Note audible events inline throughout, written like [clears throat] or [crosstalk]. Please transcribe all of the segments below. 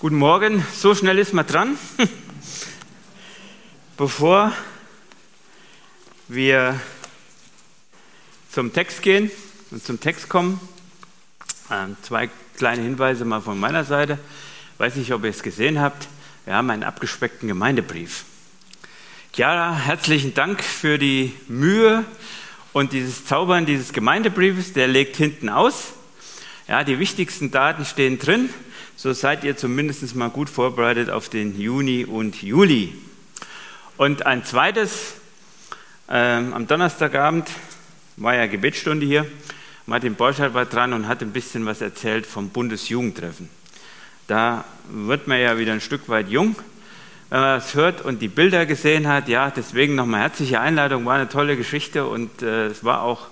Guten Morgen, so schnell ist man dran. [laughs] Bevor wir zum Text gehen und zum Text kommen, ähm, zwei kleine Hinweise mal von meiner Seite. Ich weiß nicht, ob ihr es gesehen habt. Wir haben einen abgespeckten Gemeindebrief. Chiara, herzlichen Dank für die Mühe und dieses Zaubern dieses Gemeindebriefes. Der legt hinten aus. Ja, die wichtigsten Daten stehen drin so seid ihr zumindest mal gut vorbereitet auf den Juni und Juli. Und ein zweites, äh, am Donnerstagabend war ja Gebetsstunde hier. Martin Borchardt war dran und hat ein bisschen was erzählt vom Bundesjugendtreffen. Da wird man ja wieder ein Stück weit jung, wenn man das hört und die Bilder gesehen hat. Ja, deswegen nochmal herzliche Einladung, war eine tolle Geschichte und äh, es war auch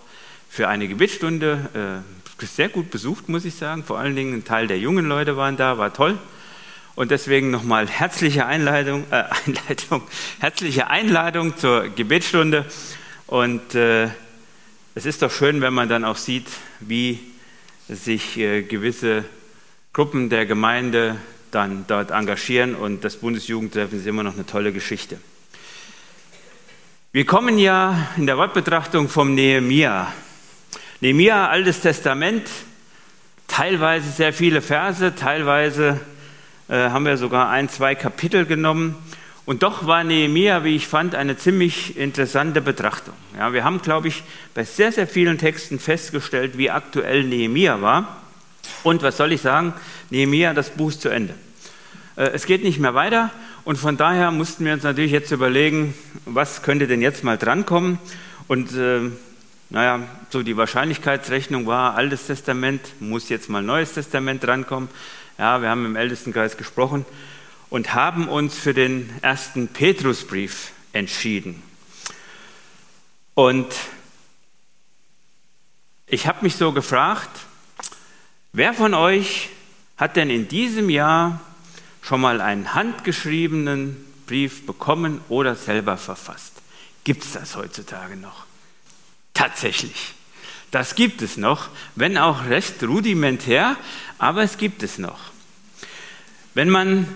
für eine Gebetsstunde äh, sehr gut besucht, muss ich sagen. Vor allen Dingen ein Teil der jungen Leute waren da, war toll. Und deswegen nochmal herzliche Einleitung, äh, [laughs] Einleitung, herzliche Einladung zur Gebetsstunde. Und äh, es ist doch schön, wenn man dann auch sieht, wie sich äh, gewisse Gruppen der Gemeinde dann dort engagieren. Und das Bundesjugendtreffen ist immer noch eine tolle Geschichte. Wir kommen ja in der Wortbetrachtung vom Nehemia. Nehemiah, Altes Testament, teilweise sehr viele Verse, teilweise äh, haben wir sogar ein, zwei Kapitel genommen. Und doch war Nehemiah, wie ich fand, eine ziemlich interessante Betrachtung. Ja, wir haben, glaube ich, bei sehr, sehr vielen Texten festgestellt, wie aktuell Nehemiah war. Und was soll ich sagen? Nehemiah, das Buch ist zu Ende. Äh, es geht nicht mehr weiter. Und von daher mussten wir uns natürlich jetzt überlegen, was könnte denn jetzt mal drankommen. Und äh, naja, so die Wahrscheinlichkeitsrechnung war, Altes Testament, muss jetzt mal Neues Testament drankommen. Ja, wir haben im Ältestenkreis gesprochen und haben uns für den ersten Petrusbrief entschieden. Und ich habe mich so gefragt, wer von euch hat denn in diesem Jahr schon mal einen handgeschriebenen Brief bekommen oder selber verfasst? Gibt es das heutzutage noch? Tatsächlich. Das gibt es noch, wenn auch recht rudimentär, aber es gibt es noch. Wenn man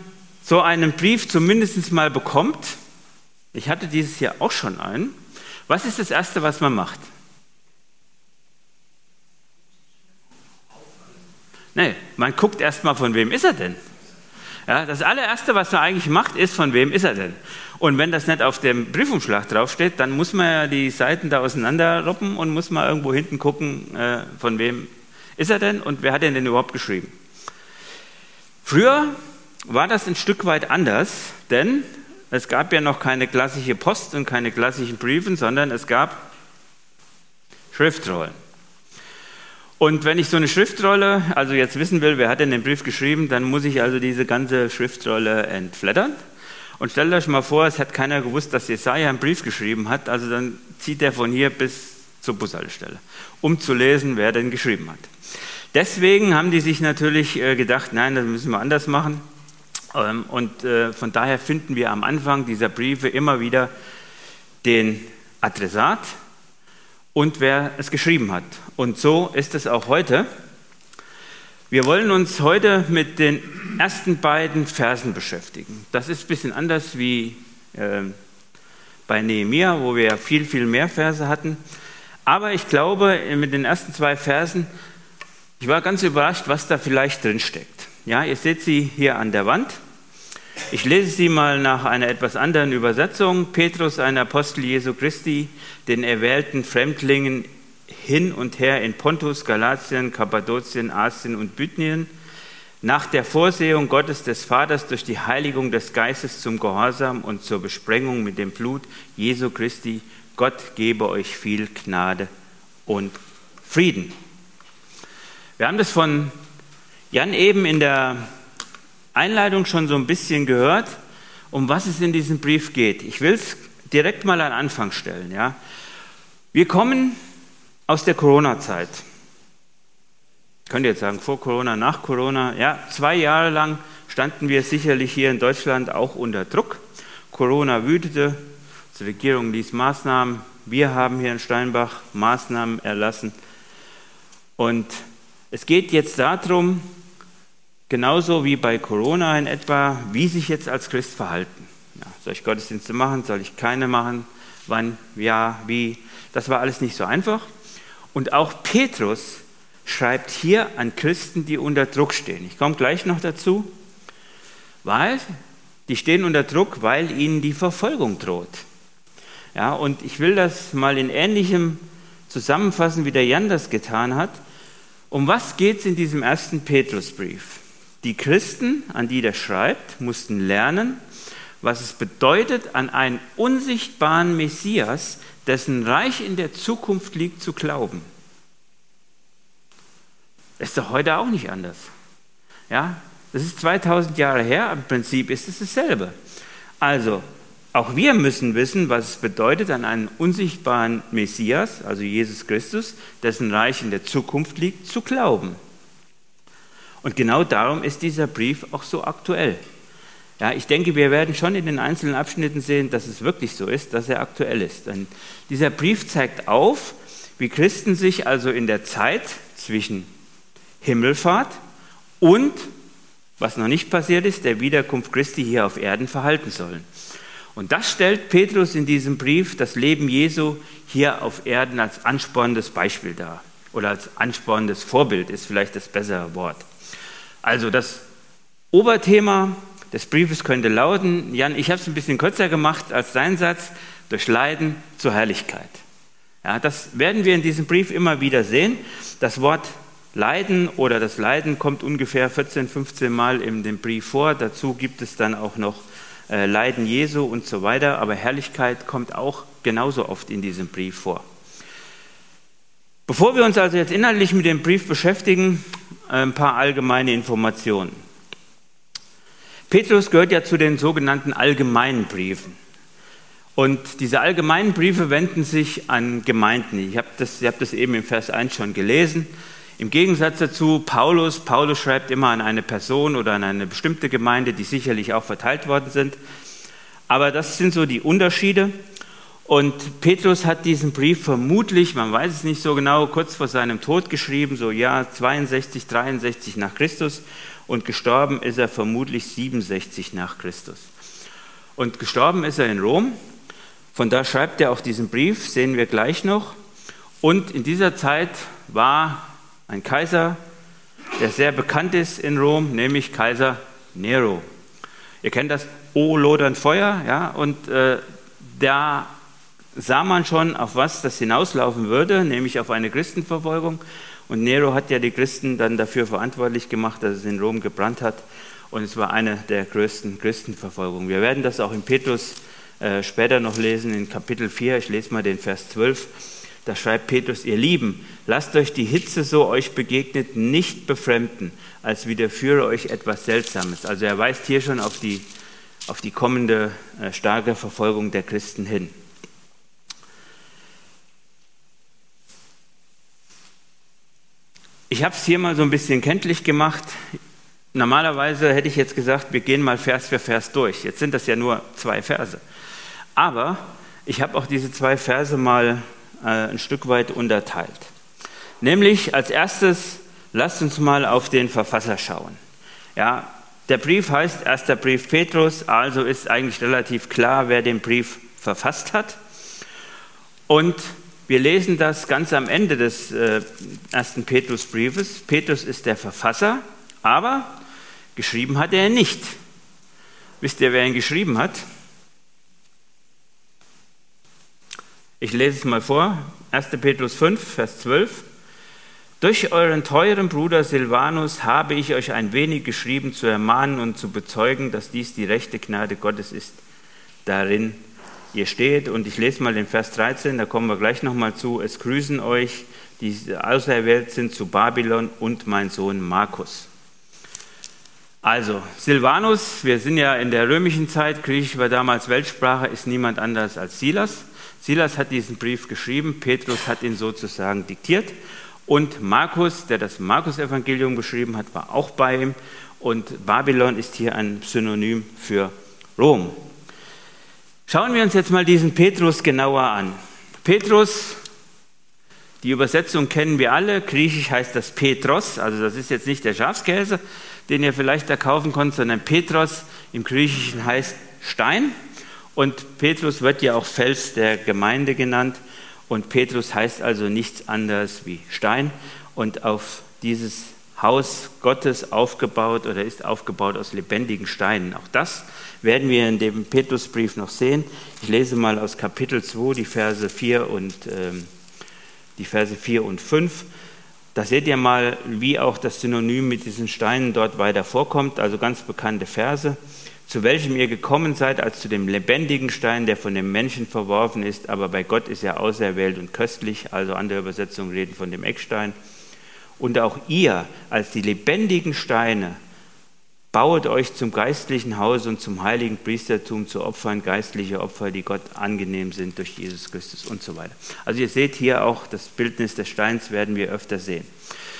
so einen Brief zumindest mal bekommt, ich hatte dieses Jahr auch schon einen, was ist das Erste, was man macht? Nee, man guckt erst mal, von wem ist er denn? Ja, das allererste, was man eigentlich macht, ist, von wem ist er denn? Und wenn das nicht auf dem Briefumschlag draufsteht, dann muss man ja die Seiten da auseinanderroppen und muss mal irgendwo hinten gucken, äh, von wem ist er denn und wer hat ihn denn überhaupt geschrieben. Früher war das ein Stück weit anders, denn es gab ja noch keine klassische Post und keine klassischen Briefen, sondern es gab Schriftrollen. Und wenn ich so eine Schriftrolle, also jetzt wissen will, wer hat denn den Brief geschrieben, dann muss ich also diese ganze Schriftrolle entflattern. Und stellt euch mal vor, es hat keiner gewusst, dass Jesaja einen Brief geschrieben hat, also dann zieht er von hier bis zur Bushaltestelle, um zu lesen, wer denn geschrieben hat. Deswegen haben die sich natürlich äh, gedacht, nein, das müssen wir anders machen. Ähm, und äh, von daher finden wir am Anfang dieser Briefe immer wieder den Adressat und wer es geschrieben hat. Und so ist es auch heute. Wir wollen uns heute mit den ersten beiden Versen beschäftigen. Das ist ein bisschen anders wie äh, bei Nehemia, wo wir viel, viel mehr Verse hatten. Aber ich glaube, mit den ersten zwei Versen, ich war ganz überrascht, was da vielleicht drin steckt. Ja, ihr seht sie hier an der Wand. Ich lese sie mal nach einer etwas anderen Übersetzung. Petrus, ein Apostel Jesu Christi, den erwählten Fremdlingen hin und her in Pontus, Galatien, Kappadokien, Asien und Bithynien, nach der Vorsehung Gottes des Vaters durch die Heiligung des Geistes zum Gehorsam und zur Besprengung mit dem Blut Jesu Christi, Gott gebe euch viel Gnade und Frieden. Wir haben das von Jan eben in der Einleitung schon so ein bisschen gehört, um was es in diesem Brief geht. Ich will es direkt mal an Anfang stellen. Ja. Wir kommen aus der Corona-Zeit. Könnt ihr jetzt sagen, vor Corona, nach Corona? Ja, zwei Jahre lang standen wir sicherlich hier in Deutschland auch unter Druck. Corona wütete, die Regierung ließ Maßnahmen. Wir haben hier in Steinbach Maßnahmen erlassen. Und es geht jetzt darum, genauso wie bei Corona in etwa, wie sich jetzt als Christ verhalten. Ja, soll ich Gottesdienste machen? Soll ich keine machen? Wann? Ja, wie? Das war alles nicht so einfach. Und auch Petrus schreibt hier an Christen, die unter Druck stehen. Ich komme gleich noch dazu, weil die stehen unter Druck, weil ihnen die Verfolgung droht. Ja, und ich will das mal in ähnlichem zusammenfassen, wie der Jan das getan hat. Um was geht es in diesem ersten Petrusbrief? Die Christen, an die der schreibt, mussten lernen, was es bedeutet, an einen unsichtbaren Messias, dessen Reich in der Zukunft liegt, zu glauben. Ist doch heute auch nicht anders. Ja, das ist 2000 Jahre her, im Prinzip ist es dasselbe. Also, auch wir müssen wissen, was es bedeutet, an einen unsichtbaren Messias, also Jesus Christus, dessen Reich in der Zukunft liegt, zu glauben. Und genau darum ist dieser Brief auch so aktuell. Ja, ich denke, wir werden schon in den einzelnen Abschnitten sehen, dass es wirklich so ist, dass er aktuell ist. Denn dieser Brief zeigt auf, wie Christen sich also in der Zeit zwischen Himmelfahrt und, was noch nicht passiert ist, der Wiederkunft Christi hier auf Erden verhalten sollen. Und das stellt Petrus in diesem Brief das Leben Jesu hier auf Erden als anspornendes Beispiel dar. Oder als anspornendes Vorbild ist vielleicht das bessere Wort. Also das Oberthema des Briefes könnte lauten, Jan, ich habe es ein bisschen kürzer gemacht als dein Satz, durch Leiden zur Herrlichkeit. Ja, das werden wir in diesem Brief immer wieder sehen. Das Wort Leiden oder das Leiden kommt ungefähr 14, 15 Mal in dem Brief vor. Dazu gibt es dann auch noch äh, Leiden Jesu und so weiter. Aber Herrlichkeit kommt auch genauso oft in diesem Brief vor. Bevor wir uns also jetzt inhaltlich mit dem Brief beschäftigen, ein paar allgemeine Informationen. Petrus gehört ja zu den sogenannten allgemeinen Briefen. Und diese allgemeinen Briefe wenden sich an Gemeinden. Ich habe das, ihr habt das eben im Vers 1 schon gelesen. Im Gegensatz dazu, Paulus, Paulus schreibt immer an eine Person oder an eine bestimmte Gemeinde, die sicherlich auch verteilt worden sind. Aber das sind so die Unterschiede. Und Petrus hat diesen Brief vermutlich, man weiß es nicht so genau, kurz vor seinem Tod geschrieben, so Jahr 62, 63 nach Christus. Und gestorben ist er vermutlich 67 nach Christus. Und gestorben ist er in Rom. Von da schreibt er auch diesen Brief, sehen wir gleich noch. Und in dieser Zeit war ein Kaiser, der sehr bekannt ist in Rom, nämlich Kaiser Nero. Ihr kennt das O lodern Feuer, ja, und äh, da sah man schon, auf was das hinauslaufen würde, nämlich auf eine Christenverfolgung. Und Nero hat ja die Christen dann dafür verantwortlich gemacht, dass es in Rom gebrannt hat. Und es war eine der größten Christenverfolgungen. Wir werden das auch in Petrus äh, später noch lesen, in Kapitel 4. Ich lese mal den Vers 12. Da schreibt Petrus, ihr Lieben, lasst euch die Hitze, so euch begegnet, nicht befremden, als widerführe euch etwas Seltsames. Also er weist hier schon auf die, auf die kommende äh, starke Verfolgung der Christen hin. Ich habe es hier mal so ein bisschen kenntlich gemacht. Normalerweise hätte ich jetzt gesagt, wir gehen mal Vers für Vers durch. Jetzt sind das ja nur zwei Verse. Aber ich habe auch diese zwei Verse mal äh, ein Stück weit unterteilt. Nämlich als erstes, lasst uns mal auf den Verfasser schauen. Ja, der Brief heißt erster Brief Petrus, also ist eigentlich relativ klar, wer den Brief verfasst hat. Und wir lesen das ganz am Ende des äh, ersten Petrusbriefes. Petrus ist der Verfasser, aber geschrieben hat er nicht. Wisst ihr, wer ihn geschrieben hat? Ich lese es mal vor, 1. Petrus 5, Vers 12. Durch euren teuren Bruder Silvanus habe ich euch ein wenig geschrieben, zu ermahnen und zu bezeugen, dass dies die rechte Gnade Gottes ist, darin ihr steht. Und ich lese mal den Vers 13, da kommen wir gleich nochmal zu. Es grüßen euch, die auserwählt sind zu Babylon und mein Sohn Markus. Also, Silvanus, wir sind ja in der römischen Zeit, Griechisch war damals Weltsprache, ist niemand anders als Silas. Silas hat diesen Brief geschrieben, Petrus hat ihn sozusagen diktiert und Markus, der das Markus-Evangelium geschrieben hat, war auch bei ihm und Babylon ist hier ein Synonym für Rom. Schauen wir uns jetzt mal diesen Petrus genauer an. Petrus, die Übersetzung kennen wir alle, griechisch heißt das Petros, also das ist jetzt nicht der Schafskäse, den ihr vielleicht da kaufen könnt, sondern Petros im Griechischen heißt Stein. Und Petrus wird ja auch Fels der Gemeinde genannt. Und Petrus heißt also nichts anderes wie Stein. Und auf dieses Haus Gottes aufgebaut oder ist aufgebaut aus lebendigen Steinen. Auch das werden wir in dem Petrusbrief noch sehen. Ich lese mal aus Kapitel 2 die Verse 4 und, ähm, die Verse 4 und 5. Da seht ihr mal, wie auch das Synonym mit diesen Steinen dort weiter vorkommt, also ganz bekannte Verse. Zu welchem ihr gekommen seid, als zu dem lebendigen Stein, der von dem Menschen verworfen ist, aber bei Gott ist er auserwählt und köstlich, also andere Übersetzungen reden von dem Eckstein. Und auch ihr als die lebendigen Steine Bauet euch zum geistlichen Haus und zum heiligen Priestertum zu Opfern, geistliche Opfer, die Gott angenehm sind durch Jesus Christus und so weiter. Also ihr seht hier auch das Bildnis des Steins werden wir öfter sehen.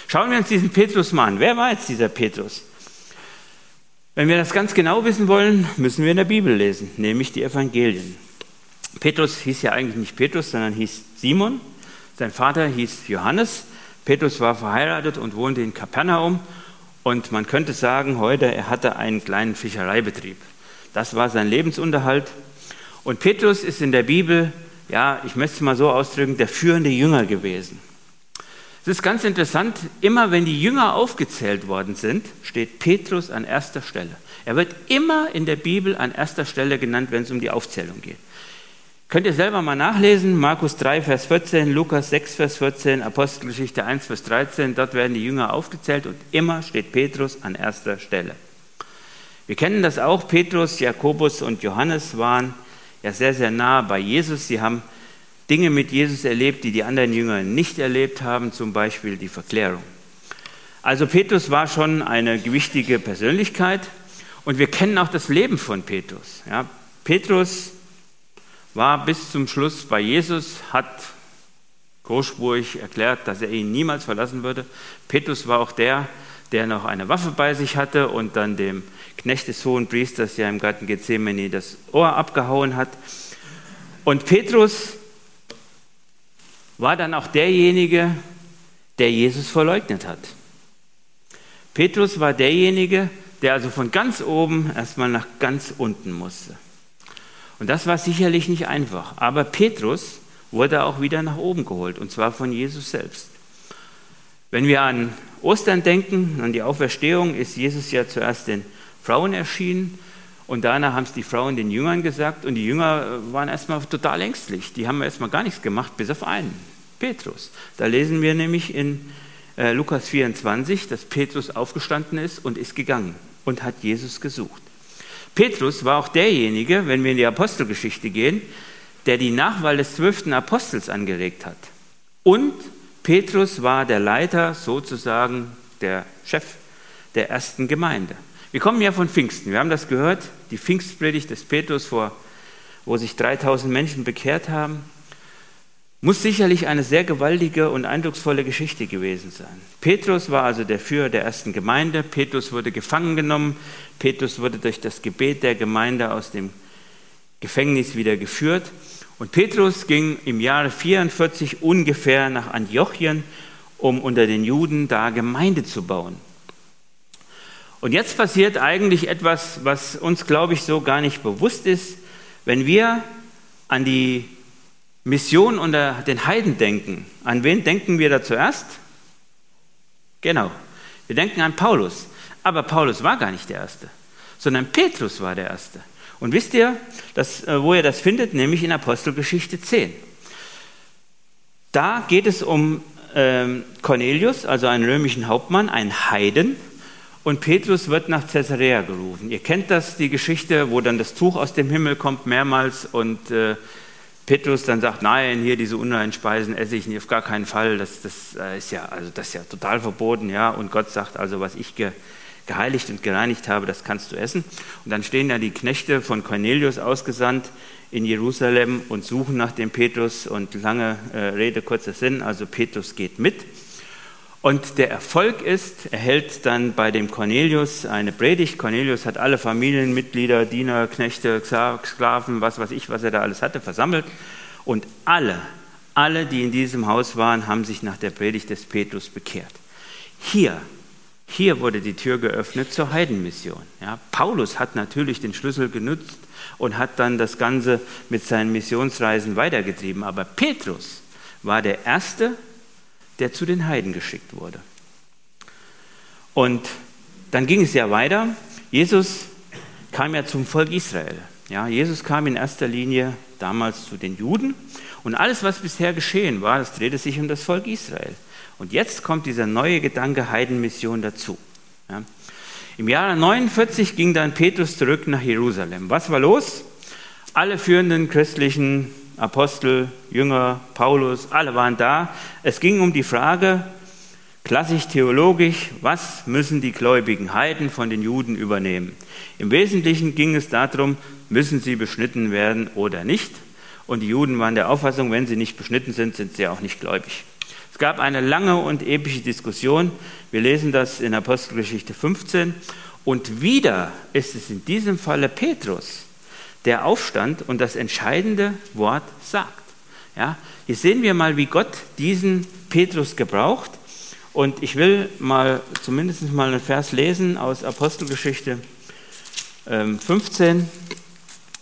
Schauen wir uns diesen Petrus mal an. Wer war jetzt dieser Petrus? Wenn wir das ganz genau wissen wollen, müssen wir in der Bibel lesen, nämlich die Evangelien. Petrus hieß ja eigentlich nicht Petrus, sondern hieß Simon. Sein Vater hieß Johannes. Petrus war verheiratet und wohnte in Kapernaum und man könnte sagen, heute, er hatte einen kleinen Fischereibetrieb. Das war sein Lebensunterhalt. Und Petrus ist in der Bibel, ja, ich möchte es mal so ausdrücken, der führende Jünger gewesen. Es ist ganz interessant, immer wenn die Jünger aufgezählt worden sind, steht Petrus an erster Stelle. Er wird immer in der Bibel an erster Stelle genannt, wenn es um die Aufzählung geht. Könnt ihr selber mal nachlesen, Markus 3, Vers 14, Lukas 6, Vers 14, Apostelgeschichte 1, Vers 13, dort werden die Jünger aufgezählt und immer steht Petrus an erster Stelle. Wir kennen das auch, Petrus, Jakobus und Johannes waren ja sehr, sehr nah bei Jesus. Sie haben Dinge mit Jesus erlebt, die die anderen Jünger nicht erlebt haben, zum Beispiel die Verklärung. Also Petrus war schon eine gewichtige Persönlichkeit und wir kennen auch das Leben von Petrus. Ja, Petrus war bis zum Schluss bei Jesus, hat großspurig erklärt, dass er ihn niemals verlassen würde. Petrus war auch der, der noch eine Waffe bei sich hatte und dann dem Knecht des hohen Priesters ja im Garten Gethsemane das Ohr abgehauen hat. Und Petrus war dann auch derjenige, der Jesus verleugnet hat. Petrus war derjenige, der also von ganz oben erstmal nach ganz unten musste. Und das war sicherlich nicht einfach. Aber Petrus wurde auch wieder nach oben geholt, und zwar von Jesus selbst. Wenn wir an Ostern denken, an die Auferstehung, ist Jesus ja zuerst den Frauen erschienen und danach haben es die Frauen den Jüngern gesagt und die Jünger waren erstmal total ängstlich. Die haben erstmal gar nichts gemacht, bis auf einen, Petrus. Da lesen wir nämlich in äh, Lukas 24, dass Petrus aufgestanden ist und ist gegangen und hat Jesus gesucht. Petrus war auch derjenige, wenn wir in die Apostelgeschichte gehen, der die Nachwahl des zwölften Apostels angeregt hat. Und Petrus war der Leiter, sozusagen der Chef der ersten Gemeinde. Wir kommen ja von Pfingsten. Wir haben das gehört, die Pfingstpredigt des Petrus, vor, wo sich 3000 Menschen bekehrt haben. Muss sicherlich eine sehr gewaltige und eindrucksvolle Geschichte gewesen sein. Petrus war also der Führer der ersten Gemeinde. Petrus wurde gefangen genommen. Petrus wurde durch das Gebet der Gemeinde aus dem Gefängnis wieder geführt. Und Petrus ging im Jahre 44 ungefähr nach Antiochien, um unter den Juden da Gemeinde zu bauen. Und jetzt passiert eigentlich etwas, was uns, glaube ich, so gar nicht bewusst ist. Wenn wir an die Mission unter den Heiden denken, an wen denken wir da zuerst? Genau, wir denken an Paulus. Aber Paulus war gar nicht der Erste, sondern Petrus war der Erste. Und wisst ihr, dass, äh, wo ihr das findet? Nämlich in Apostelgeschichte 10. Da geht es um ähm, Cornelius, also einen römischen Hauptmann, einen Heiden. Und Petrus wird nach Caesarea gerufen. Ihr kennt das, die Geschichte, wo dann das Tuch aus dem Himmel kommt mehrmals und äh, Petrus dann sagt, nein, hier diese unreinen Speisen esse ich nicht, auf gar keinen Fall, das, das, äh, ist ja, also das ist ja total verboten, ja. Und Gott sagt also, was ich ge, geheiligt und gereinigt habe, das kannst du essen. Und dann stehen da die Knechte von Cornelius ausgesandt in Jerusalem und suchen nach dem Petrus und lange äh, Rede, kurzer Sinn, also Petrus geht mit. Und der Erfolg ist, er hält dann bei dem Cornelius eine Predigt. Cornelius hat alle Familienmitglieder, Diener, Knechte, Sklaven, was weiß ich, was er da alles hatte, versammelt. Und alle, alle, die in diesem Haus waren, haben sich nach der Predigt des Petrus bekehrt. Hier, Hier wurde die Tür geöffnet zur Heidenmission. Ja, Paulus hat natürlich den Schlüssel genutzt und hat dann das Ganze mit seinen Missionsreisen weitergetrieben. Aber Petrus war der Erste, der zu den Heiden geschickt wurde. Und dann ging es ja weiter. Jesus kam ja zum Volk Israel. Ja, Jesus kam in erster Linie damals zu den Juden. Und alles, was bisher geschehen war, das drehte sich um das Volk Israel. Und jetzt kommt dieser neue Gedanke Heidenmission dazu. Ja. Im Jahre 49 ging dann Petrus zurück nach Jerusalem. Was war los? Alle führenden christlichen Apostel, Jünger, Paulus, alle waren da. Es ging um die Frage, klassisch theologisch, was müssen die gläubigen Heiden von den Juden übernehmen? Im Wesentlichen ging es darum, müssen sie beschnitten werden oder nicht? Und die Juden waren der Auffassung, wenn sie nicht beschnitten sind, sind sie auch nicht gläubig. Es gab eine lange und epische Diskussion. Wir lesen das in Apostelgeschichte 15. Und wieder ist es in diesem Falle Petrus, der aufstand und das entscheidende Wort sagt. Ja, hier sehen wir mal, wie Gott diesen Petrus gebraucht. Und ich will mal zumindest mal einen Vers lesen aus Apostelgeschichte 15. Ähm,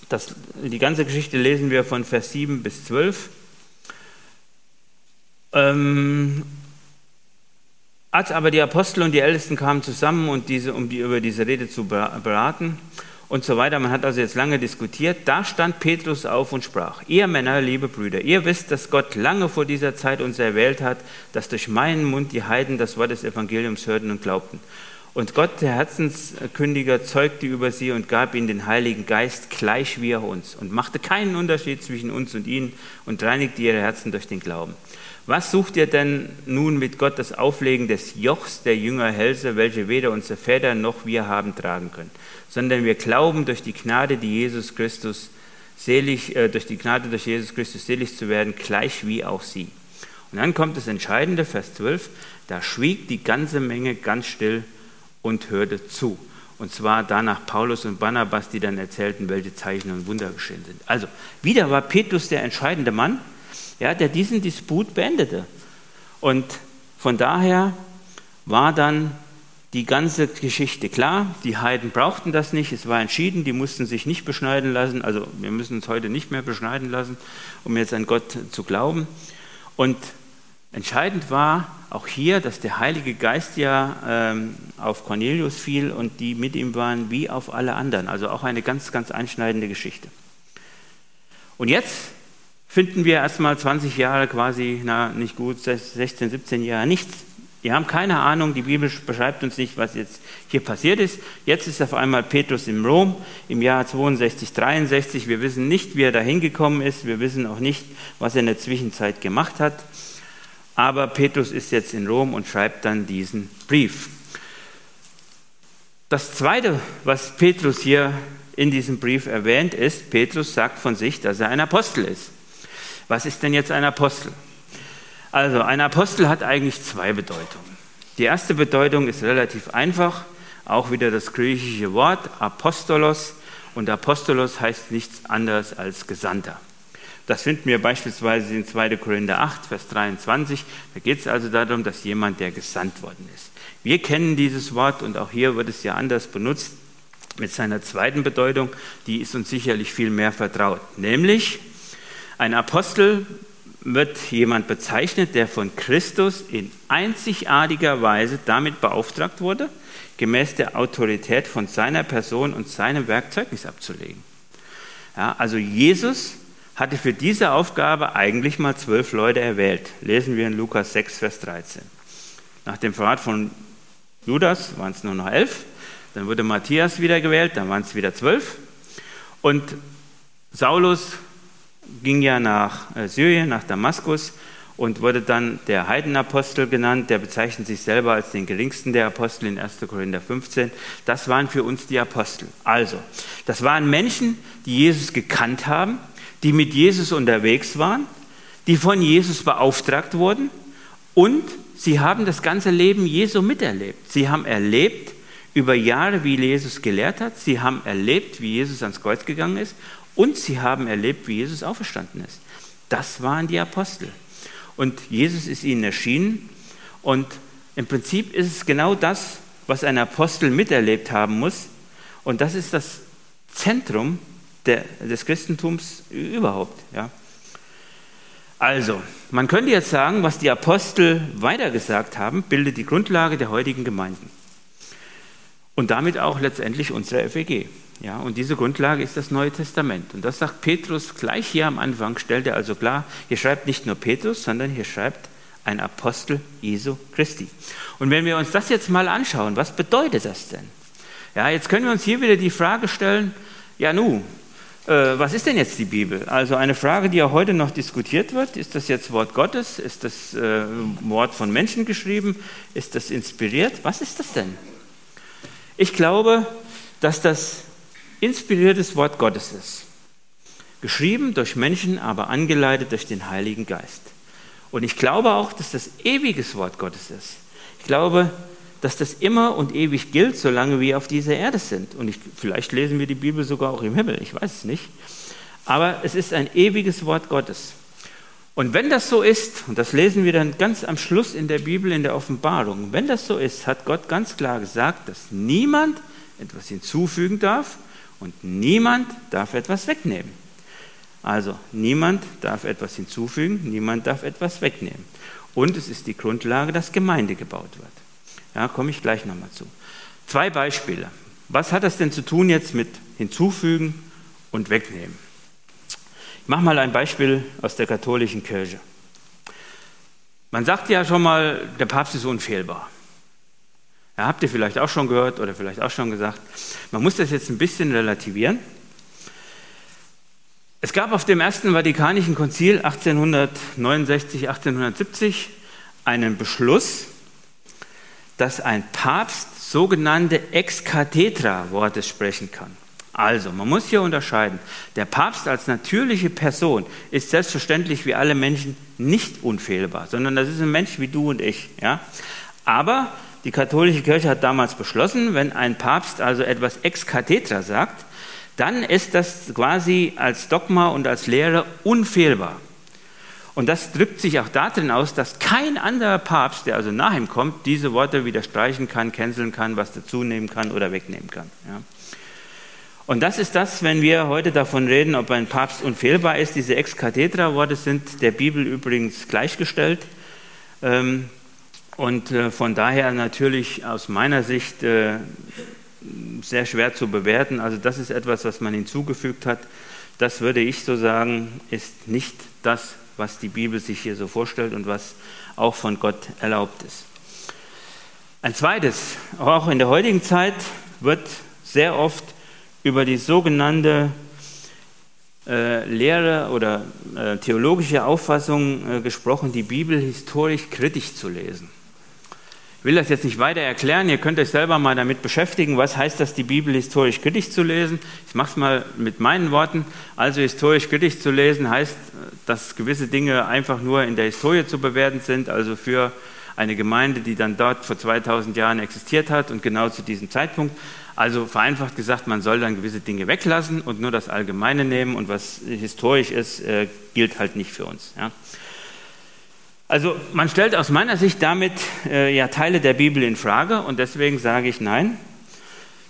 das, die ganze Geschichte lesen wir von Vers 7 bis 12. Ähm, als aber die Apostel und die Ältesten kamen zusammen, und diese, um die, über diese Rede zu beraten und so weiter, man hat also jetzt lange diskutiert, da stand Petrus auf und sprach, ihr Männer, liebe Brüder, ihr wisst, dass Gott lange vor dieser Zeit uns erwählt hat, dass durch meinen Mund die Heiden das Wort des Evangeliums hörten und glaubten. Und Gott, der Herzenskündiger, zeugte über sie und gab ihnen den Heiligen Geist gleich wie er uns und machte keinen Unterschied zwischen uns und ihnen und reinigte ihre Herzen durch den Glauben. Was sucht ihr denn nun mit Gott das Auflegen des Jochs der Jünger Hälse, welche weder unsere Väter noch wir haben tragen können, sondern wir glauben durch die Gnade, die Jesus Christus selig, äh, durch die Gnade durch Jesus Christus selig zu werden, gleich wie auch sie. Und dann kommt das Entscheidende, Vers 12, da schwieg die ganze Menge ganz still und hörte zu. Und zwar danach Paulus und Barnabas, die dann erzählten, welche Zeichen und Wunder geschehen sind. Also wieder war Petrus der entscheidende Mann, ja, der diesen Disput beendete. Und von daher war dann die ganze Geschichte klar. Die Heiden brauchten das nicht. Es war entschieden, die mussten sich nicht beschneiden lassen. Also wir müssen uns heute nicht mehr beschneiden lassen, um jetzt an Gott zu glauben. Und Entscheidend war auch hier, dass der Heilige Geist ja ähm, auf Cornelius fiel und die mit ihm waren wie auf alle anderen. Also auch eine ganz, ganz einschneidende Geschichte. Und jetzt finden wir erstmal 20 Jahre quasi, na nicht gut, 16, 17 Jahre nichts. Wir haben keine Ahnung, die Bibel beschreibt uns nicht, was jetzt hier passiert ist. Jetzt ist auf einmal Petrus in Rom im Jahr 62, 63. Wir wissen nicht, wie er da hingekommen ist. Wir wissen auch nicht, was er in der Zwischenzeit gemacht hat. Aber Petrus ist jetzt in Rom und schreibt dann diesen Brief. Das Zweite, was Petrus hier in diesem Brief erwähnt, ist, Petrus sagt von sich, dass er ein Apostel ist. Was ist denn jetzt ein Apostel? Also ein Apostel hat eigentlich zwei Bedeutungen. Die erste Bedeutung ist relativ einfach, auch wieder das griechische Wort Apostolos. Und Apostolos heißt nichts anderes als Gesandter. Das finden wir beispielsweise in 2. Korinther 8, Vers 23. Da geht es also darum, dass jemand, der gesandt worden ist. Wir kennen dieses Wort und auch hier wird es ja anders benutzt mit seiner zweiten Bedeutung. Die ist uns sicherlich viel mehr vertraut. Nämlich, ein Apostel wird jemand bezeichnet, der von Christus in einzigartiger Weise damit beauftragt wurde, gemäß der Autorität von seiner Person und seinem Werk Zeugnis abzulegen. Ja, also Jesus hatte für diese Aufgabe eigentlich mal zwölf Leute erwählt. Lesen wir in Lukas 6, Vers 13. Nach dem Verrat von Judas waren es nur noch elf. Dann wurde Matthias wieder gewählt, dann waren es wieder zwölf. Und Saulus ging ja nach äh, Syrien, nach Damaskus und wurde dann der Heidenapostel genannt. Der bezeichnet sich selber als den geringsten der Apostel in 1. Korinther 15. Das waren für uns die Apostel. Also, das waren Menschen, die Jesus gekannt haben, die mit Jesus unterwegs waren, die von Jesus beauftragt wurden und sie haben das ganze Leben Jesu miterlebt. Sie haben erlebt über Jahre, wie Jesus gelehrt hat. Sie haben erlebt, wie Jesus ans Kreuz gegangen ist und sie haben erlebt, wie Jesus auferstanden ist. Das waren die Apostel. Und Jesus ist ihnen erschienen und im Prinzip ist es genau das, was ein Apostel miterlebt haben muss. Und das ist das Zentrum der, des Christentums überhaupt. Ja. Also, man könnte jetzt sagen, was die Apostel weitergesagt haben, bildet die Grundlage der heutigen Gemeinden. Und damit auch letztendlich unserer FEG. Ja, und diese Grundlage ist das Neue Testament. Und das sagt Petrus gleich hier am Anfang, stellt er also klar, hier schreibt nicht nur Petrus, sondern hier schreibt ein Apostel Jesu Christi. Und wenn wir uns das jetzt mal anschauen, was bedeutet das denn? Ja, jetzt können wir uns hier wieder die Frage stellen, ja nu, äh, was ist denn jetzt die Bibel? Also eine Frage, die auch heute noch diskutiert wird, ist das jetzt Wort Gottes? Ist das äh, Wort von Menschen geschrieben? Ist das inspiriert? Was ist das denn? Ich glaube, dass das inspiriertes Wort Gottes ist. Geschrieben durch Menschen, aber angeleitet durch den Heiligen Geist. Und ich glaube auch, dass das ewiges Wort Gottes ist. Ich glaube, dass das immer und ewig gilt, solange wir auf dieser Erde sind. Und ich, vielleicht lesen wir die Bibel sogar auch im Himmel, ich weiß es nicht. Aber es ist ein ewiges Wort Gottes. Und wenn das so ist, und das lesen wir dann ganz am Schluss in der Bibel, in der Offenbarung, wenn das so ist, hat Gott ganz klar gesagt, dass niemand etwas hinzufügen darf und niemand darf etwas wegnehmen. Also niemand darf etwas hinzufügen, niemand darf etwas wegnehmen. Und es ist die Grundlage, dass Gemeinde gebaut wird. Ja, komme ich gleich nochmal zu. Zwei Beispiele. Was hat das denn zu tun jetzt mit hinzufügen und wegnehmen? Ich mache mal ein Beispiel aus der katholischen Kirche. Man sagt ja schon mal, der Papst ist unfehlbar. Ja, habt ihr vielleicht auch schon gehört oder vielleicht auch schon gesagt. Man muss das jetzt ein bisschen relativieren. Es gab auf dem Ersten Vatikanischen Konzil 1869, 1870 einen Beschluss, dass ein Papst sogenannte Ex-Cathedra-Worte sprechen kann. Also, man muss hier unterscheiden. Der Papst als natürliche Person ist selbstverständlich wie alle Menschen nicht unfehlbar, sondern das ist ein Mensch wie du und ich. Ja? Aber die katholische Kirche hat damals beschlossen, wenn ein Papst also etwas ex cathedra sagt, dann ist das quasi als Dogma und als Lehre unfehlbar. Und das drückt sich auch darin aus, dass kein anderer Papst, der also nach ihm kommt, diese Worte wieder streichen kann, canceln kann, was dazunehmen kann oder wegnehmen kann. Ja. Und das ist das, wenn wir heute davon reden, ob ein Papst unfehlbar ist. Diese Ex-Cathedra-Worte sind der Bibel übrigens gleichgestellt. Ähm, und äh, von daher natürlich aus meiner Sicht äh, sehr schwer zu bewerten. Also das ist etwas, was man hinzugefügt hat. Das würde ich so sagen, ist nicht das, was die Bibel sich hier so vorstellt und was auch von Gott erlaubt ist. Ein zweites, auch in der heutigen Zeit wird sehr oft über die sogenannte äh, Lehre oder äh, theologische Auffassung äh, gesprochen, die Bibel historisch kritisch zu lesen. Will das jetzt nicht weiter erklären, ihr könnt euch selber mal damit beschäftigen, was heißt das, die Bibel historisch kritisch zu lesen. Ich mache es mal mit meinen Worten. Also historisch kritisch zu lesen heißt, dass gewisse Dinge einfach nur in der Historie zu bewerten sind, also für eine Gemeinde, die dann dort vor 2000 Jahren existiert hat und genau zu diesem Zeitpunkt. Also vereinfacht gesagt, man soll dann gewisse Dinge weglassen und nur das Allgemeine nehmen und was historisch ist, äh, gilt halt nicht für uns. Ja. Also man stellt aus meiner Sicht damit äh, ja Teile der Bibel in Frage und deswegen sage ich nein,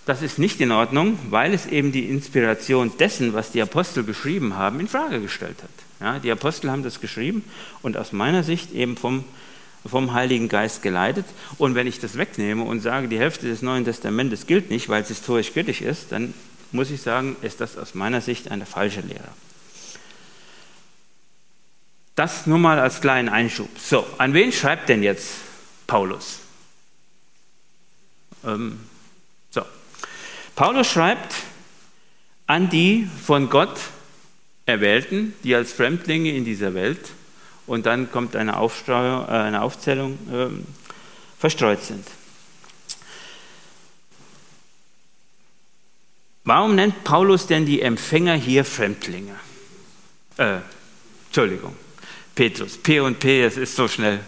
das ist nicht in Ordnung, weil es eben die Inspiration dessen, was die Apostel geschrieben haben, in Frage gestellt hat. Ja, die Apostel haben das geschrieben und aus meiner Sicht eben vom, vom Heiligen Geist geleitet. Und wenn ich das wegnehme und sage, die Hälfte des Neuen Testamentes gilt nicht, weil es historisch kritisch ist, dann muss ich sagen, ist das aus meiner Sicht eine falsche Lehre. Das nur mal als kleinen Einschub. So, an wen schreibt denn jetzt Paulus? Ähm, so, Paulus schreibt an die von Gott Erwählten, die als Fremdlinge in dieser Welt, und dann kommt eine, äh, eine Aufzählung, äh, verstreut sind. Warum nennt Paulus denn die Empfänger hier Fremdlinge? Äh, Entschuldigung, Petrus. P und P, es ist so schnell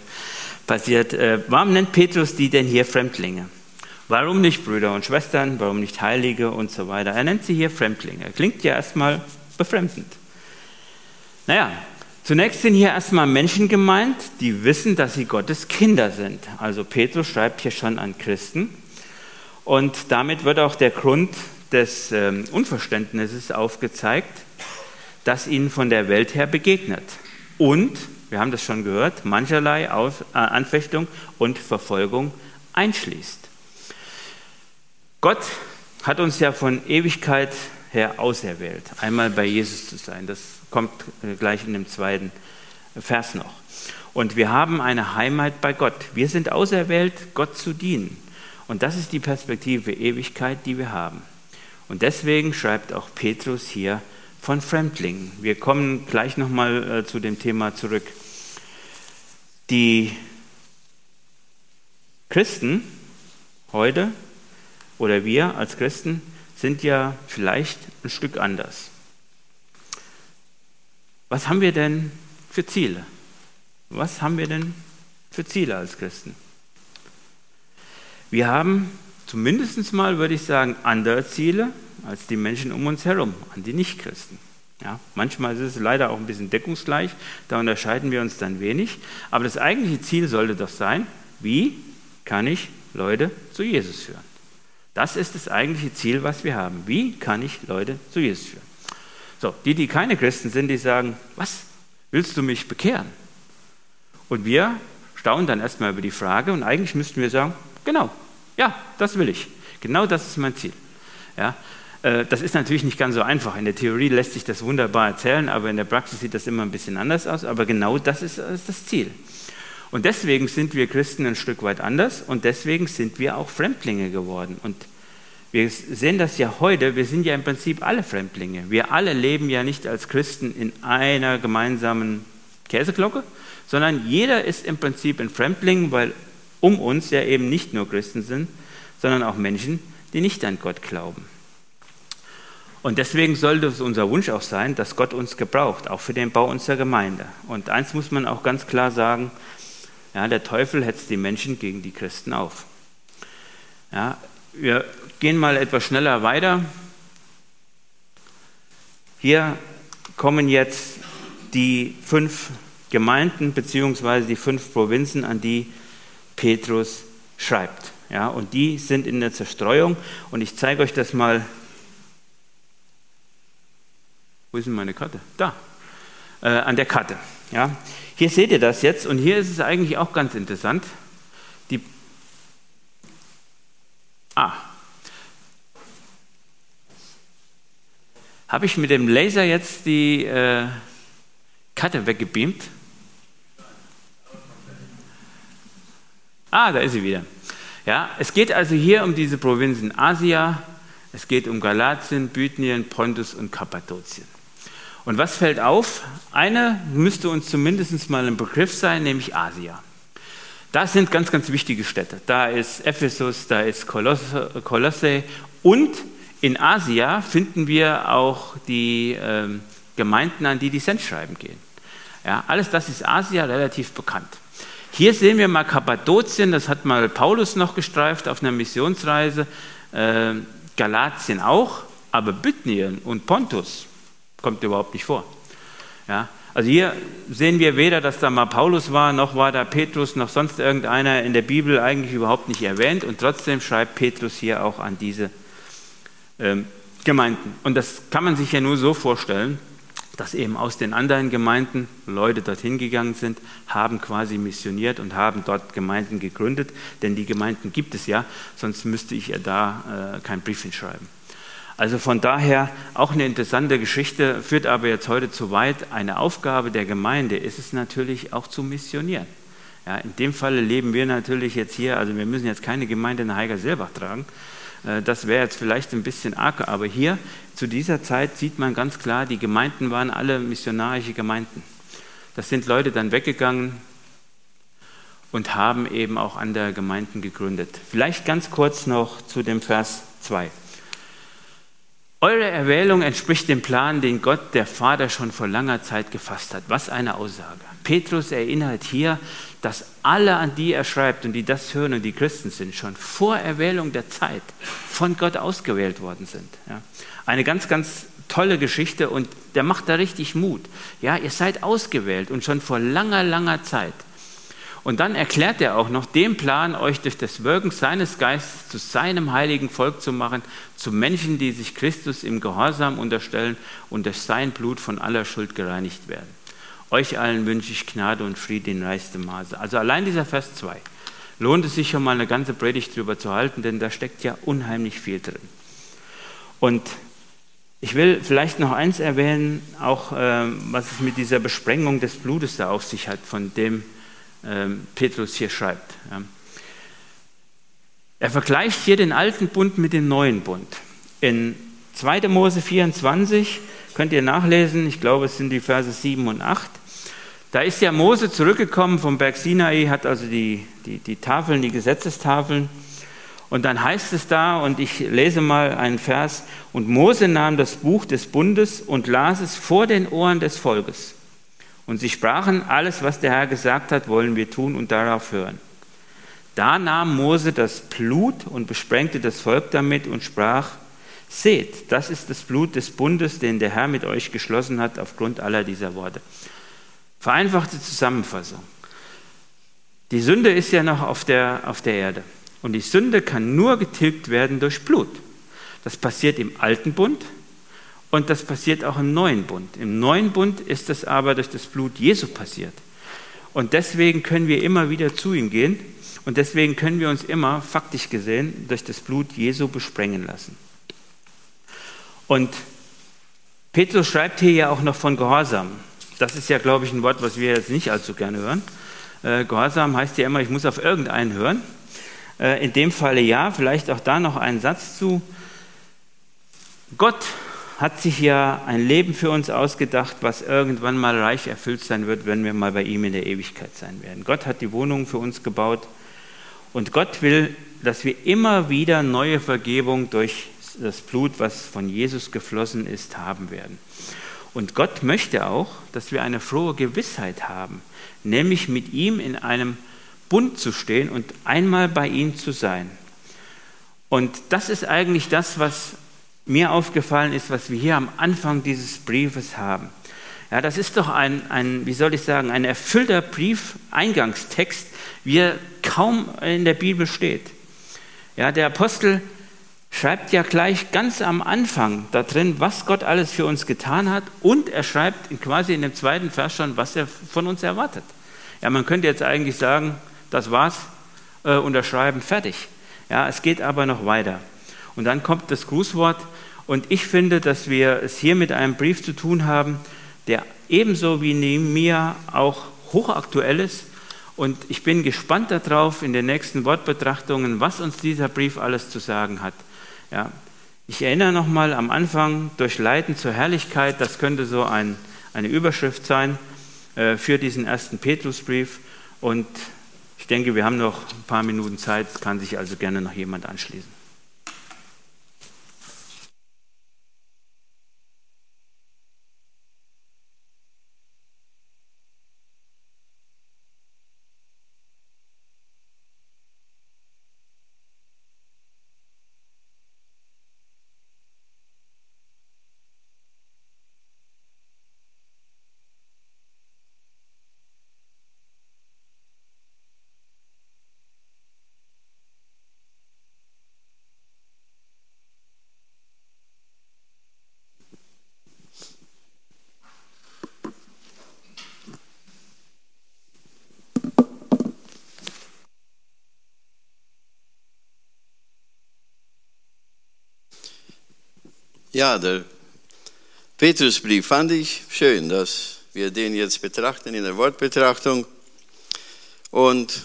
passiert. Äh, warum nennt Petrus die denn hier Fremdlinge? Warum nicht Brüder und Schwestern? Warum nicht Heilige und so weiter? Er nennt sie hier Fremdlinge. Klingt ja erstmal befremdend. Naja, zunächst sind hier erstmal Menschen gemeint, die wissen, dass sie Gottes Kinder sind. Also Petrus schreibt hier schon an Christen. Und damit wird auch der Grund des äh, Unverständnisses aufgezeigt, das ihnen von der Welt her begegnet. Und, wir haben das schon gehört, mancherlei Auf, äh, Anfechtung und Verfolgung einschließt. Gott hat uns ja von Ewigkeit her auserwählt, einmal bei Jesus zu sein. Das kommt äh, gleich in dem zweiten Vers noch. Und wir haben eine Heimat bei Gott. Wir sind auserwählt, Gott zu dienen. Und das ist die Perspektive Ewigkeit, die wir haben. Und deswegen schreibt auch Petrus hier von Fremdlingen. Wir kommen gleich nochmal äh, zu dem Thema zurück. Die Christen heute oder wir als Christen sind ja vielleicht ein Stück anders. Was haben wir denn für Ziele? Was haben wir denn für Ziele als Christen? Wir haben zumindest mal, würde ich sagen, andere Ziele als die Menschen um uns herum, an die Nichtchristen. Ja, manchmal ist es leider auch ein bisschen deckungsgleich, da unterscheiden wir uns dann wenig. Aber das eigentliche Ziel sollte doch sein, wie kann ich Leute zu Jesus führen? Das ist das eigentliche Ziel, was wir haben. Wie kann ich Leute zu Jesus führen? So, die, die keine Christen sind, die sagen, was, willst du mich bekehren? Und wir staunen dann erstmal über die Frage und eigentlich müssten wir sagen, genau, ja, das will ich. Genau das ist mein Ziel. Ja, das ist natürlich nicht ganz so einfach. In der Theorie lässt sich das wunderbar erzählen, aber in der Praxis sieht das immer ein bisschen anders aus. Aber genau das ist das Ziel. Und deswegen sind wir Christen ein Stück weit anders und deswegen sind wir auch Fremdlinge geworden. Und wir sehen das ja heute, wir sind ja im Prinzip alle Fremdlinge. Wir alle leben ja nicht als Christen in einer gemeinsamen Käseglocke, sondern jeder ist im Prinzip ein Fremdling, weil um uns ja eben nicht nur Christen sind, sondern auch Menschen, die nicht an Gott glauben. Und deswegen sollte es unser Wunsch auch sein, dass Gott uns gebraucht, auch für den Bau unserer Gemeinde. Und eins muss man auch ganz klar sagen, ja, der Teufel hetzt die Menschen gegen die Christen auf. Ja, wir gehen mal etwas schneller weiter. Hier kommen jetzt die fünf Gemeinden bzw. die fünf Provinzen, an die Petrus schreibt. Ja, und die sind in der Zerstreuung. Und ich zeige euch das mal. Wo ist denn meine Karte? Da, äh, an der Karte. Ja. Hier seht ihr das jetzt und hier ist es eigentlich auch ganz interessant. Die ah. Habe ich mit dem Laser jetzt die äh, Karte weggebeamt? Ah, da ist sie wieder. Ja, es geht also hier um diese Provinzen Asia, es geht um Galatien, Bithynien, Pontus und Kappadokien. Und was fällt auf? Eine müsste uns zumindest mal ein Begriff sein, nämlich Asia. Das sind ganz, ganz wichtige Städte. Da ist Ephesus, da ist Kolosse, Kolosse und in Asia finden wir auch die äh, Gemeinden, an die die Sendschreiben gehen. Ja, alles das ist Asia relativ bekannt. Hier sehen wir mal Kappadokien, das hat mal Paulus noch gestreift auf einer Missionsreise, äh, Galatien auch, aber Bithynien und Pontus, kommt überhaupt nicht vor. Ja, also hier sehen wir weder, dass da mal Paulus war, noch war da Petrus, noch sonst irgendeiner in der Bibel eigentlich überhaupt nicht erwähnt. Und trotzdem schreibt Petrus hier auch an diese ähm, Gemeinden. Und das kann man sich ja nur so vorstellen, dass eben aus den anderen Gemeinden Leute dorthin gegangen sind, haben quasi missioniert und haben dort Gemeinden gegründet. Denn die Gemeinden gibt es ja, sonst müsste ich ja da äh, kein Brief hinschreiben. Also von daher auch eine interessante Geschichte, führt aber jetzt heute zu weit. Eine Aufgabe der Gemeinde ist es natürlich auch zu missionieren. Ja, in dem Falle leben wir natürlich jetzt hier, also wir müssen jetzt keine Gemeinde nach Heiger-Selbach tragen. Äh, das wäre jetzt vielleicht ein bisschen arg, aber hier zu dieser Zeit sieht man ganz klar, die Gemeinden waren alle missionarische Gemeinden. Das sind Leute dann weggegangen und haben eben auch andere Gemeinden gegründet. Vielleicht ganz kurz noch zu dem Vers 2. Eure Erwählung entspricht dem Plan, den Gott, der Vater, schon vor langer Zeit gefasst hat. Was eine Aussage. Petrus erinnert hier, dass alle, an die er schreibt und die das hören und die Christen sind, schon vor Erwählung der Zeit von Gott ausgewählt worden sind. Ja. Eine ganz, ganz tolle Geschichte und der macht da richtig Mut. Ja, ihr seid ausgewählt und schon vor langer, langer Zeit. Und dann erklärt er auch noch den Plan, euch durch das Wirken seines Geistes zu seinem heiligen Volk zu machen, zu Menschen, die sich Christus im Gehorsam unterstellen und durch sein Blut von aller Schuld gereinigt werden. Euch allen wünsche ich Gnade und Friede in reichstem Maße. Also allein dieser Vers 2 lohnt es sich schon mal eine ganze Predigt drüber zu halten, denn da steckt ja unheimlich viel drin. Und ich will vielleicht noch eins erwähnen, auch äh, was es mit dieser Besprengung des Blutes da auf sich hat, von dem Petrus hier schreibt. Er vergleicht hier den alten Bund mit dem neuen Bund. In 2. Mose 24 könnt ihr nachlesen, ich glaube es sind die Verse 7 und 8. Da ist ja Mose zurückgekommen vom Berg Sinai, hat also die, die, die Tafeln, die Gesetzestafeln. Und dann heißt es da, und ich lese mal einen Vers, und Mose nahm das Buch des Bundes und las es vor den Ohren des Volkes. Und sie sprachen, alles, was der Herr gesagt hat, wollen wir tun und darauf hören. Da nahm Mose das Blut und besprengte das Volk damit und sprach, seht, das ist das Blut des Bundes, den der Herr mit euch geschlossen hat, aufgrund aller dieser Worte. Vereinfachte Zusammenfassung. Die Sünde ist ja noch auf der, auf der Erde. Und die Sünde kann nur getilgt werden durch Blut. Das passiert im alten Bund, und das passiert auch im neuen Bund. Im neuen Bund ist das aber durch das Blut Jesu passiert. Und deswegen können wir immer wieder zu ihm gehen und deswegen können wir uns immer, faktisch gesehen, durch das Blut Jesu besprengen lassen. Und Petrus schreibt hier ja auch noch von Gehorsam. Das ist ja, glaube ich, ein Wort, was wir jetzt nicht allzu gerne hören. Äh, Gehorsam heißt ja immer, ich muss auf irgendeinen hören. Äh, in dem Falle ja, vielleicht auch da noch einen Satz zu. Gott hat sich ja ein Leben für uns ausgedacht, was irgendwann mal reich erfüllt sein wird, wenn wir mal bei ihm in der Ewigkeit sein werden. Gott hat die Wohnung für uns gebaut und Gott will, dass wir immer wieder neue Vergebung durch das Blut, was von Jesus geflossen ist, haben werden. Und Gott möchte auch, dass wir eine frohe Gewissheit haben, nämlich mit ihm in einem Bund zu stehen und einmal bei ihm zu sein. Und das ist eigentlich das, was mir aufgefallen ist, was wir hier am Anfang dieses Briefes haben. Ja, das ist doch ein, ein, wie soll ich sagen, ein erfüllter Brief, Eingangstext, wie er kaum in der Bibel steht. Ja, der Apostel schreibt ja gleich ganz am Anfang da drin, was Gott alles für uns getan hat und er schreibt quasi in dem zweiten Vers schon, was er von uns erwartet. Ja, man könnte jetzt eigentlich sagen, das war's, äh, unterschreiben, fertig. Ja, es geht aber noch weiter. Und dann kommt das Grußwort. Und ich finde, dass wir es hier mit einem Brief zu tun haben, der ebenso wie Nehemiah auch hochaktuell ist. Und ich bin gespannt darauf in den nächsten Wortbetrachtungen, was uns dieser Brief alles zu sagen hat. Ja, ich erinnere nochmal am Anfang, durch Leiden zur Herrlichkeit, das könnte so ein, eine Überschrift sein äh, für diesen ersten Petrusbrief. Und ich denke, wir haben noch ein paar Minuten Zeit, kann sich also gerne noch jemand anschließen. Ja, der Petrusbrief fand ich schön, dass wir den jetzt betrachten in der Wortbetrachtung. Und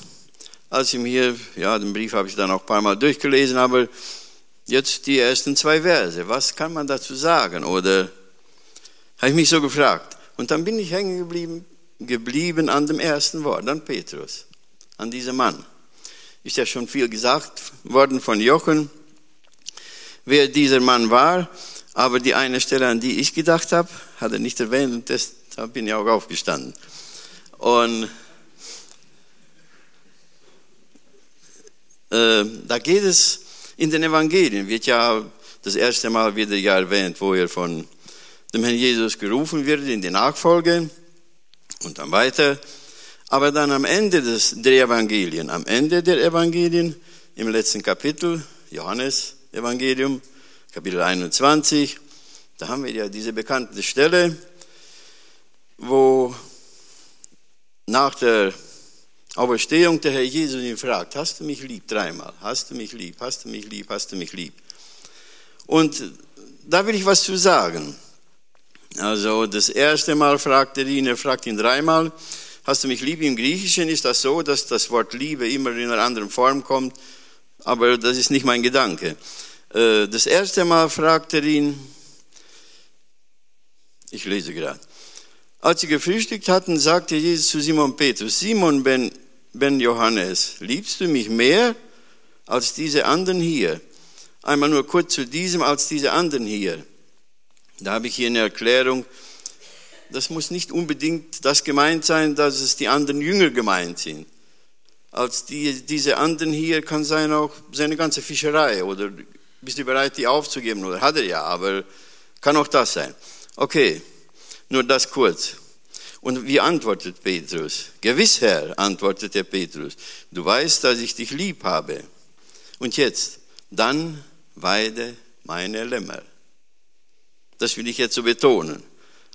als ich mir, ja, den Brief habe ich dann auch ein paar Mal durchgelesen, aber jetzt die ersten zwei Verse, was kann man dazu sagen? Oder habe ich mich so gefragt. Und dann bin ich hängen geblieben, geblieben an dem ersten Wort, an Petrus, an diesem Mann. Ist ja schon viel gesagt worden von Jochen, wer dieser Mann war. Aber die eine Stelle, an die ich gedacht habe, hat er nicht erwähnt und deshalb bin ich auch aufgestanden. Und äh, da geht es in den Evangelien, wird ja das erste Mal wieder ja erwähnt, wo er von dem Herrn Jesus gerufen wird in die Nachfolge und dann weiter. Aber dann am Ende des, der Evangelien, am Ende der Evangelien, im letzten Kapitel, Johannes Evangelium, Kapitel 21, da haben wir ja diese bekannte Stelle, wo nach der Auferstehung der Herr Jesus ihn fragt, hast du mich lieb? Dreimal. Hast du mich lieb? Hast du mich lieb? Hast du mich lieb? Und da will ich was zu sagen. Also das erste Mal fragt er ihn, er fragt ihn dreimal, hast du mich lieb? Im Griechischen ist das so, dass das Wort Liebe immer in einer anderen Form kommt, aber das ist nicht mein Gedanke. Äh, das erste Mal fragt er ihn, ich lese gerade, als sie gefrühstückt hatten, sagte Jesus zu Simon Petrus, Simon ben, ben Johannes, liebst du mich mehr als diese anderen hier? Einmal nur kurz zu diesem als diese anderen hier. Da habe ich hier eine Erklärung. Das muss nicht unbedingt das gemeint sein, dass es die anderen Jünger gemeint sind. Als die, diese anderen hier kann sein auch seine ganze Fischerei oder bist du bereit, die aufzugeben? Oder hat er ja, aber kann auch das sein. Okay, nur das kurz. Und wie antwortet Petrus? Gewiss, Herr, antwortete Petrus, du weißt, dass ich dich lieb habe. Und jetzt, dann weide meine Lämmer. Das will ich jetzt so betonen.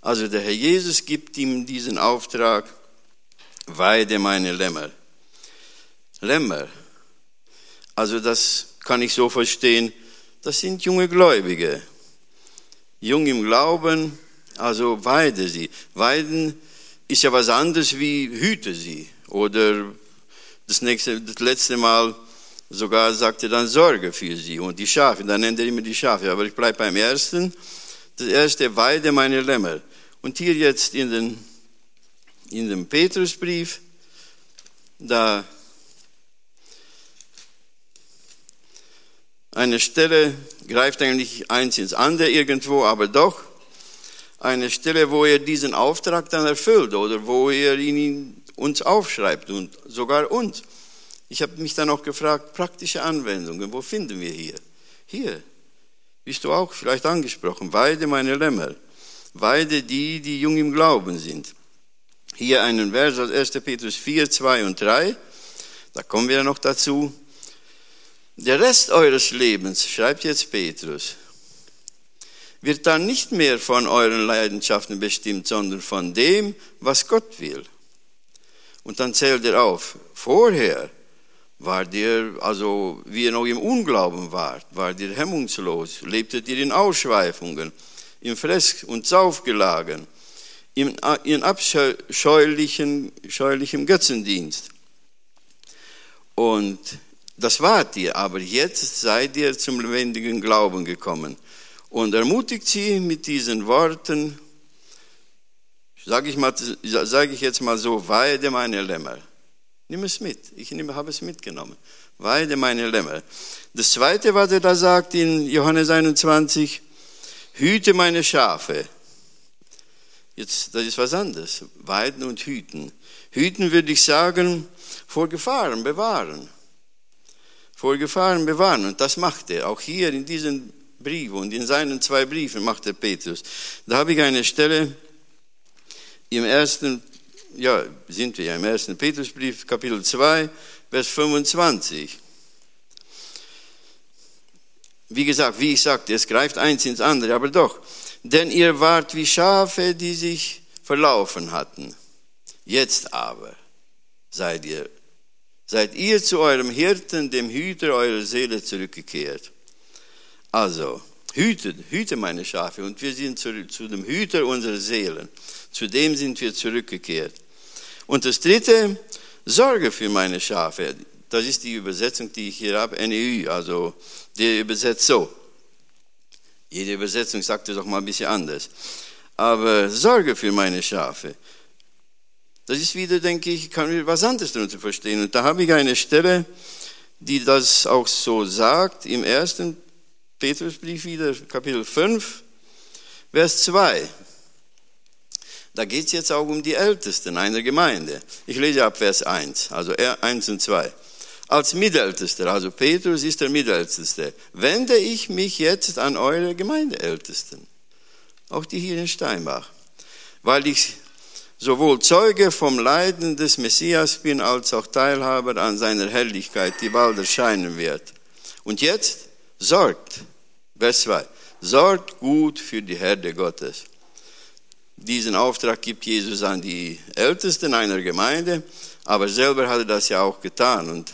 Also der Herr Jesus gibt ihm diesen Auftrag, weide meine Lämmer. Lämmer. Also das kann ich so verstehen, das sind junge Gläubige. Jung im Glauben, also weide sie. Weiden ist ja was anderes wie hüte sie. Oder das, nächste, das letzte Mal sogar sagte dann Sorge für sie und die Schafe. Dann nennt er immer die Schafe. Aber ich bleibe beim ersten. Das erste, weide meine Lämmer. Und hier jetzt in, den, in dem Petrusbrief, da eine Stelle greift eigentlich eins ins andere irgendwo, aber doch eine Stelle, wo er diesen Auftrag dann erfüllt oder wo er ihn uns aufschreibt und sogar uns. Ich habe mich dann auch gefragt, praktische Anwendungen, wo finden wir hier? Hier. Bist du auch vielleicht angesprochen? Weide meine Lämmer. Weide die, die jung im Glauben sind. Hier einen Vers aus 1. Petrus 4, 2 und 3. Da kommen wir noch dazu. Der Rest eures Lebens, schreibt jetzt Petrus, wird dann nicht mehr von euren Leidenschaften bestimmt, sondern von dem, was Gott will. Und dann zählt er auf, vorher war ihr, also wie ihr noch im Unglauben wart, war ihr hemmungslos, lebtet ihr in Ausschweifungen, in Fress- und Saufgelagen, in abscheulichem Götzendienst. Und das wart ihr, aber jetzt seid ihr zum lebendigen Glauben gekommen und ermutigt sie mit diesen Worten, sage ich, mal, sag ich jetzt mal so, weide meine Lämmer. Nimm es mit. Ich habe es mitgenommen. Weide meine Lämmer. Das zweite, was er da sagt in Johannes 21, hüte meine Schafe. Jetzt, das ist was anderes. Weiden und hüten. Hüten würde ich sagen, vor Gefahren bewahren. Vor Gefahren bewahren. Und das macht er. Auch hier in diesem Brief und in seinen zwei Briefen macht er Petrus. Da habe ich eine Stelle im ersten, ja, sind wir ja im ersten Petrusbrief, Kapitel 2, Vers 25. Wie gesagt, wie ich sagte, es greift eins ins andere, aber doch. Denn ihr wart wie Schafe, die sich verlaufen hatten. Jetzt aber seid ihr, seid ihr zu eurem Hirten, dem Hüter eurer Seele zurückgekehrt. Also, hüte, hüte meine Schafe und wir sind zu, zu dem Hüter unserer Seelen. Zu dem sind wir zurückgekehrt. Und das dritte, Sorge für meine Schafe. Das ist die Übersetzung, die ich hier habe, NEU, also der übersetzt so. Jede Übersetzung sagt es auch mal ein bisschen anders. Aber Sorge für meine Schafe. Das ist wieder, denke ich, kann man was anderes darunter verstehen. Und da habe ich eine Stelle, die das auch so sagt, im ersten Petrusbrief wieder, Kapitel 5, Vers 2. Da geht es jetzt auch um die Ältesten einer Gemeinde. Ich lese ab Vers 1, also 1 und 2. Als Mitältester, also Petrus ist der Mitälteste, wende ich mich jetzt an eure Gemeindeältesten, auch die hier in Steinbach, weil ich sowohl Zeuge vom Leiden des Messias bin, als auch Teilhaber an seiner Herrlichkeit, die bald erscheinen wird. Und jetzt sorgt, Vers 2, sorgt gut für die Herde Gottes. Diesen Auftrag gibt Jesus an die Ältesten einer Gemeinde, aber selber hat er das ja auch getan. Und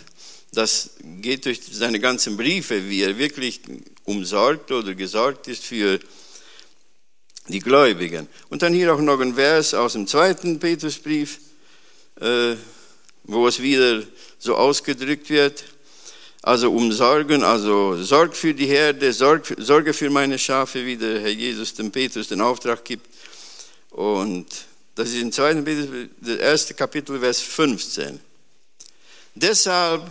das geht durch seine ganzen Briefe, wie er wirklich umsorgt oder gesorgt ist für die Gläubigen. Und dann hier auch noch ein Vers aus dem zweiten Petrusbrief, äh, wo es wieder so ausgedrückt wird. Also umsorgen, also Sorg für die Herde, Sorg, Sorge für meine Schafe, wie der Herr Jesus dem Petrus den Auftrag gibt. Und das ist im zweiten Petrus, das erste Kapitel, Vers 15. Deshalb,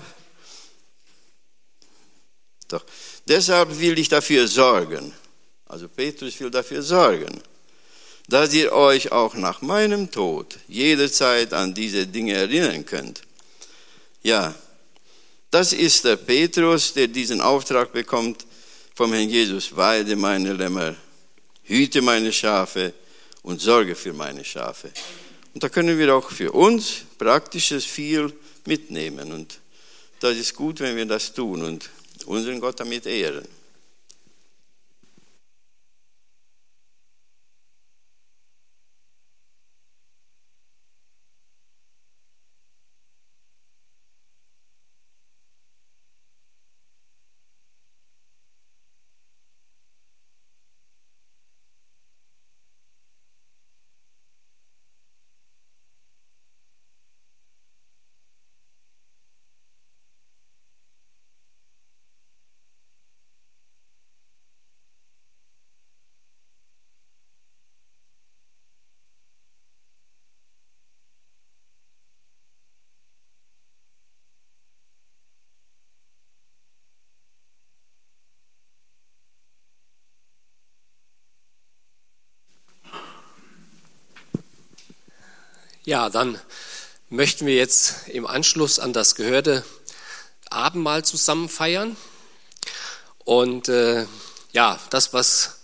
doch, deshalb will ich dafür sorgen. Also Petrus will dafür sorgen, dass ihr euch auch nach meinem Tod jederzeit an diese Dinge erinnern könnt. Ja, das ist der Petrus, der diesen Auftrag bekommt vom Herrn Jesus. Weide meine Lämmer, hüte meine Schafe und sorge für meine Schafe. Und da können wir auch für uns praktisches viel mitnehmen. Und das ist gut, wenn wir das tun und unseren Gott damit ehren. Ja, dann möchten wir jetzt im Anschluss an das gehörte Abendmahl zusammen feiern. Und äh, ja, das, was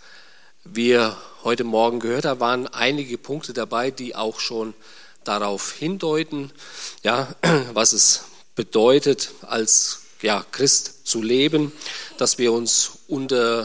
wir heute Morgen gehört haben, waren einige Punkte dabei, die auch schon darauf hindeuten, ja, [clears throat] was es bedeutet, als ja, Christ zu leben, dass wir uns unter